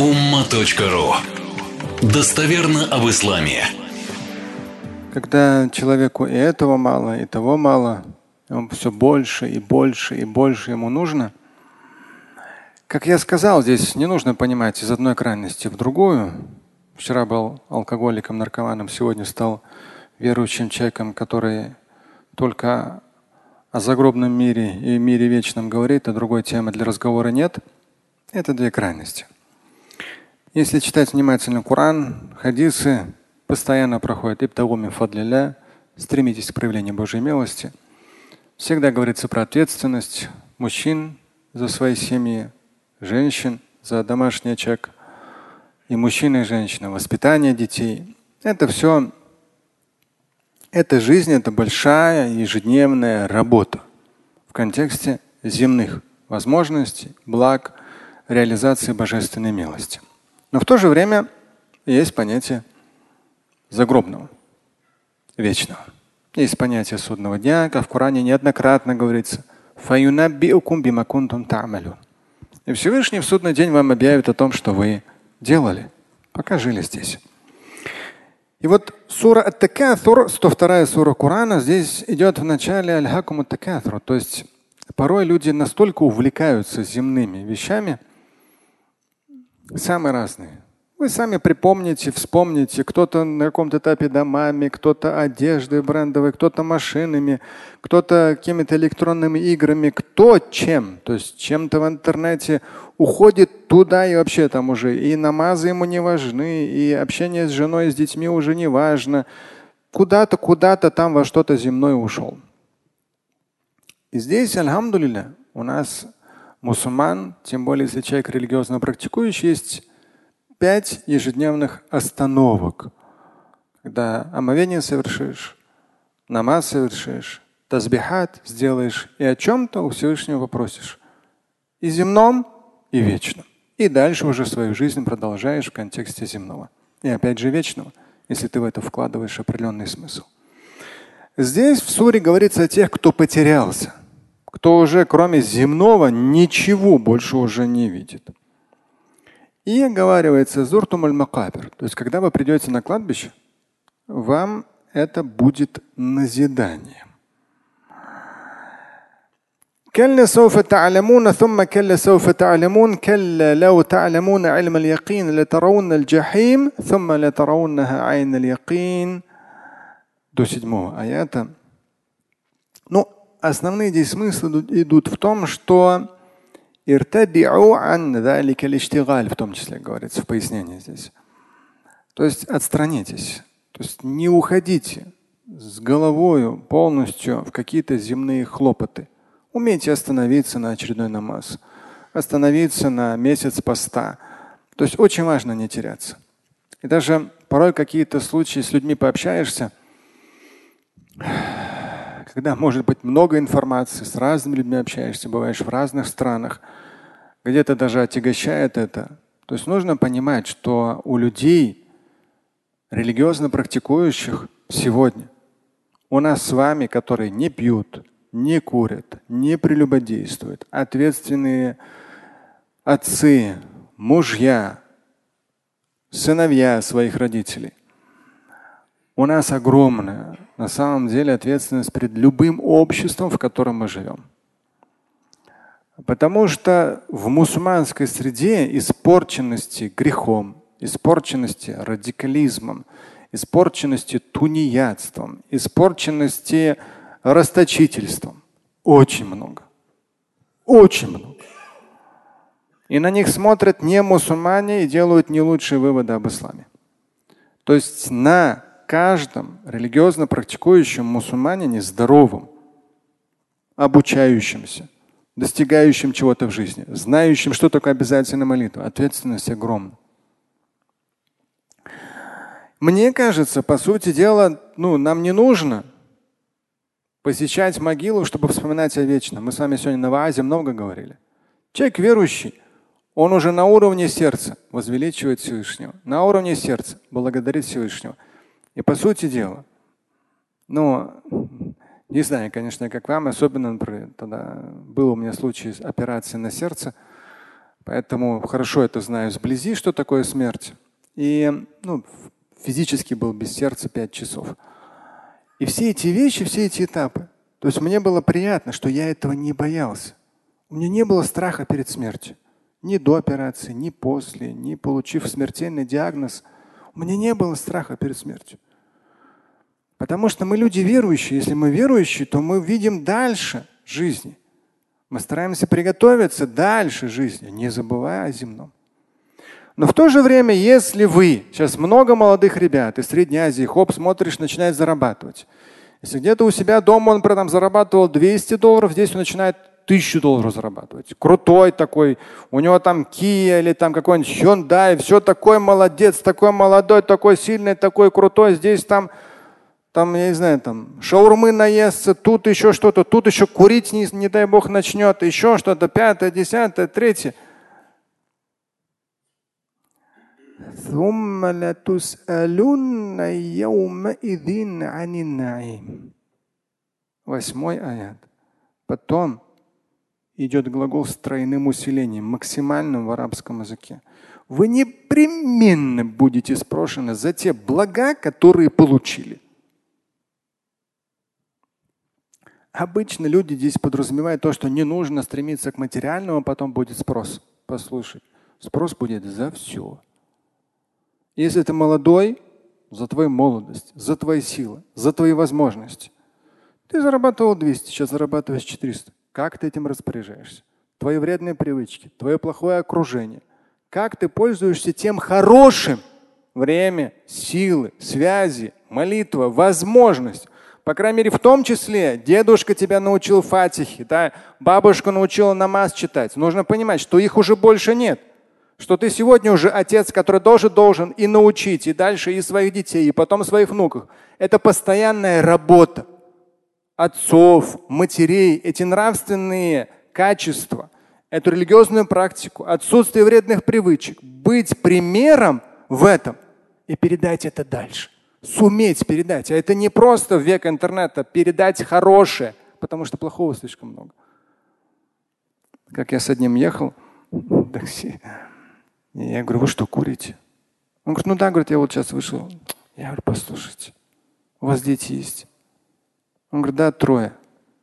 umma.ru Достоверно об исламе. Когда человеку и этого мало, и того мало, ему все больше и больше и больше ему нужно. Как я сказал, здесь не нужно понимать из одной крайности в другую. Вчера был алкоголиком, наркоманом, сегодня стал верующим человеком, который только о загробном мире и мире вечном говорит, а другой темы для разговора нет. Это две крайности. Если читать внимательно Коран, хадисы, постоянно проходят ибтагуми фадлиля, стремитесь к проявлению Божьей милости. Всегда говорится про ответственность мужчин за свои семьи, женщин за домашний очаг, и мужчин и женщин, воспитание детей. Это все, это жизнь, это большая ежедневная работа в контексте земных возможностей, благ, реализации божественной милости. Но в то же время есть понятие загробного, вечного. Есть понятие судного дня, как в Коране неоднократно говорится. И Всевышний в судный день вам объявит о том, что вы делали, пока жили здесь. И вот сура Ат-Такатур, 102 сура Корана, здесь идет в начале Аль-Хакум. То есть порой люди настолько увлекаются земными вещами – Самые разные. Вы сами припомните, вспомните, кто-то на каком-то этапе домами, кто-то одеждой брендовой, кто-то машинами, кто-то какими-то электронными играми, кто чем. То есть чем-то в интернете уходит туда и вообще там уже и намазы ему не важны, и общение с женой, с детьми уже не важно. Куда-то, куда-то там во что-то земное ушел. И здесь, альхамдулилля, у нас мусульман, тем более если человек религиозно практикующий, есть пять ежедневных остановок. Когда омовение совершишь, намаз совершишь, тазбихат сделаешь и о чем-то у Всевышнего попросишь. И земном, и вечном. И дальше уже свою жизнь продолжаешь в контексте земного. И опять же вечного, если ты в это вкладываешь определенный смысл. Здесь в суре говорится о тех, кто потерялся кто уже кроме земного ничего больше уже не видит. И оговаривается зуртум аль-макабир. То есть, когда вы придете на кладбище, вам это будет назидание. كلا سوف تعلمون ثم كلا سوف تعلمون كلا لو تعلمون علم اليقين لترون الجحيم ثم لترونها عين اليقين до седьмого аята. Ну, основные здесь смыслы идут в том, что в том числе говорится в пояснении здесь. То есть отстранитесь. То есть не уходите с головой полностью в какие-то земные хлопоты. Умейте остановиться на очередной намаз, остановиться на месяц поста. То есть очень важно не теряться. И даже порой какие-то случаи с людьми пообщаешься, когда может быть много информации, с разными людьми общаешься, бываешь в разных странах, где-то даже отягощает это. То есть нужно понимать, что у людей, религиозно практикующих сегодня, у нас с вами, которые не пьют, не курят, не прелюбодействуют, ответственные отцы, мужья, сыновья своих родителей, у нас огромная на самом деле ответственность перед любым обществом, в котором мы живем. Потому что в мусульманской среде испорченности грехом, испорченности радикализмом, испорченности тунеядством, испорченности расточительством очень много. Очень много. И на них смотрят не мусульмане и делают не лучшие выводы об исламе. То есть на каждом религиозно практикующем мусульманине здоровым, обучающимся, достигающим чего-то в жизни, знающим, что такое обязательная молитва. Ответственность огромна. Мне кажется, по сути дела, ну, нам не нужно посещать могилу, чтобы вспоминать о вечном. Мы с вами сегодня на Ваазе много говорили. Человек верующий, он уже на уровне сердца возвеличивает Всевышнего, на уровне сердца благодарит Всевышнего – и по сути дела, ну, не знаю, конечно, как вам, особенно, например, тогда был у меня случай операции на сердце, Поэтому хорошо это знаю сблизи, что такое смерть. И ну, физически был без сердца пять часов. И все эти вещи, все эти этапы. То есть мне было приятно, что я этого не боялся. У меня не было страха перед смертью. Ни до операции, ни после, ни получив смертельный диагноз. Меня не было страха перед смертью. Потому что мы люди верующие. Если мы верующие, то мы видим дальше жизни. Мы стараемся приготовиться дальше жизни, не забывая о земном. Но в то же время, если вы, сейчас много молодых ребят из Средней Азии, хоп, смотришь, начинает зарабатывать. Если где-то у себя дома он там зарабатывал 200 долларов, здесь он начинает тысячу долларов зарабатывать. Крутой такой, у него там Kia или там какой-нибудь Hyundai, все такой молодец, такой молодой, такой сильный, такой крутой, здесь там там, я не знаю, там шаурмы наестся, тут еще что-то, тут еще курить, не, не дай бог, начнет, еще что-то, пятое, десятое, третье. Восьмой аят. Потом идет глагол с тройным усилением, максимальным в арабском языке. Вы непременно будете спрошены за те блага, которые получили. Обычно люди здесь подразумевают то, что не нужно стремиться к материальному, а потом будет спрос. Послушай, спрос будет за все. Если ты молодой, за твою молодость, за твои силы, за твои возможности. Ты зарабатывал 200, сейчас зарабатываешь 400. Как ты этим распоряжаешься? Твои вредные привычки, твое плохое окружение. Как ты пользуешься тем хорошим? Время, силы, связи, молитва, возможность. По крайней мере, в том числе дедушка тебя научил фатихи, да? бабушка научила намаз читать. Нужно понимать, что их уже больше нет что ты сегодня уже отец, который тоже должен и научить, и дальше и своих детей, и потом своих внуков. Это постоянная работа отцов, матерей, эти нравственные качества, эту религиозную практику, отсутствие вредных привычек, быть примером в этом и передать это дальше. Суметь передать. А это не просто в век интернета передать хорошее, потому что плохого слишком много. Как я с одним ехал в такси, я говорю, вы что, курите? Он говорит, ну да, говорит, я вот сейчас вышел. Я говорю, послушайте, у вас дети есть? Он говорит, да, трое.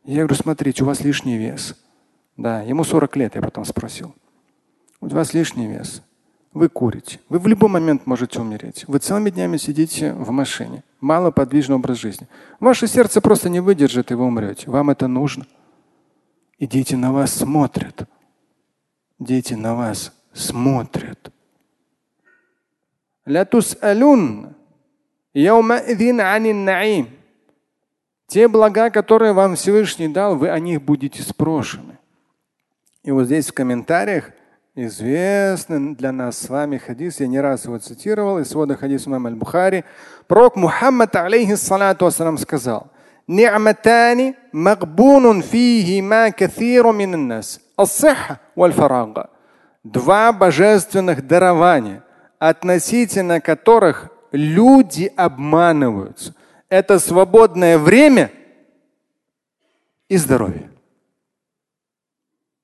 Я говорю, смотрите, у вас лишний вес. Да, ему 40 лет, я потом спросил. У вас лишний вес. Вы курите. Вы в любой момент можете умереть. Вы целыми днями сидите в машине. Малоподвижный образ жизни. Ваше сердце просто не выдержит, и вы умрете. Вам это нужно. И дети на вас смотрят. Дети на вас смотрят. Те блага, которые вам Всевышний дал, вы о них будете спрошены. И вот здесь в комментариях известный для нас с вами хадис, я не раз его цитировал, из свода хадис имам аль-Бухари. Пророк Мухаммад алейхиссалату вассалам сказал, «Ни'матани магбунун фихима кафиру миннас, ассиха валь фарага». Два божественных дарования, относительно которых люди обманываются – это свободное время и здоровье.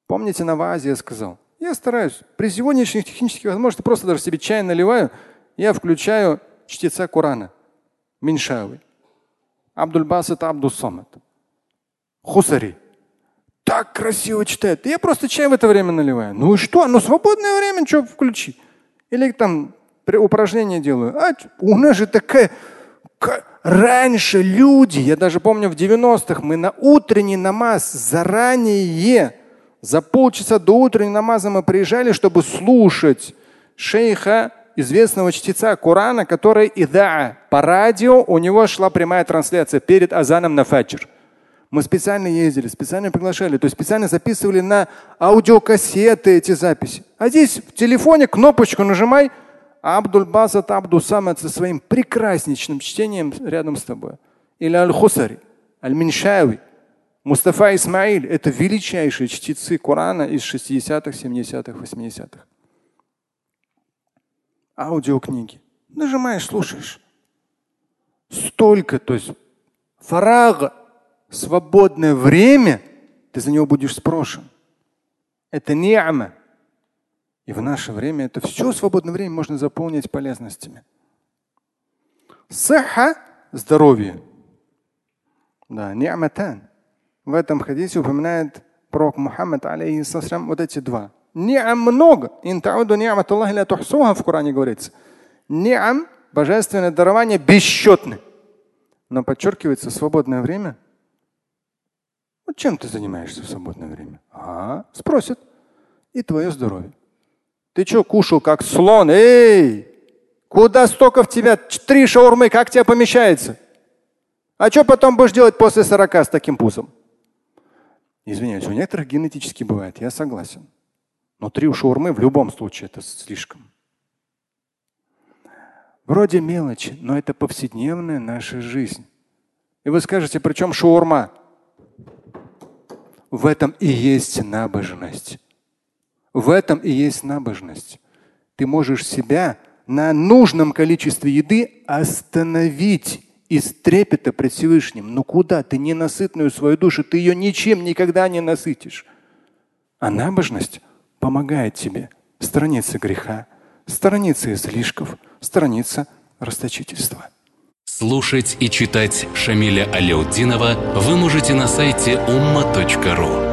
Помните, на вазе я сказал, я стараюсь, при сегодняшних технических возможностях просто даже себе чай наливаю, я включаю чтеца Корана, Миншави, Абдульбасат Абдусамат, Хусари так красиво читает. Я просто чай в это время наливаю. Ну и что? Ну свободное время, что включи. Или там упражнения делаю. А у нас же такая... Раньше люди, я даже помню в 90-х, мы на утренний намаз заранее, за полчаса до утреннего намаза мы приезжали, чтобы слушать шейха, известного чтеца Корана, который ида по радио, у него шла прямая трансляция перед азаном на фаджр. Мы специально ездили, специально приглашали, то есть специально записывали на аудиокассеты эти записи. А здесь в телефоне кнопочку нажимай, а Абдуль Басат Абду Самад со своим прекраснейшим чтением рядом с тобой. Или Аль-Хусари, Аль-Миншави, Мустафа Исмаиль – это величайшие чтецы Корана из 60-х, 70-х, 80-х. Аудиокниги. Нажимаешь, слушаешь. Столько, то есть фарага, свободное время, ты за него будешь спрошен. Это ни'ма. И в наше время это все свободное время можно заполнить полезностями. Саха – здоровье. Да, ни'матан. В этом хадисе упоминает пророк Мухаммад, алейхиссалам, вот эти два. Ни'ам много. Интауду Аллахи ля тухсуха в Коране говорится. Ни'ам – божественное дарование бесчетны. Но подчеркивается свободное время. Вот чем ты занимаешься в свободное время? А, спросят. И твое здоровье. Ты что, кушал как слон? Эй! Куда столько в тебя? Три шаурмы, как тебя помещается? А что потом будешь делать после 40 с таким пузом? Извиняюсь, у некоторых генетически бывает, я согласен. Но три шаурмы в любом случае это слишком. Вроде мелочи, но это повседневная наша жизнь. И вы скажете, при чем шаурма? В этом и есть набожность. В этом и есть набожность. Ты можешь себя на нужном количестве еды остановить из трепета пред Всевышним. Но куда? Ты ненасытную свою душу, ты ее ничем никогда не насытишь. А набожность помогает тебе сторониться греха, сторониться излишков, сторониться расточительства. Слушать и читать Шамиля Аляутдинова вы можете на сайте umma.ru.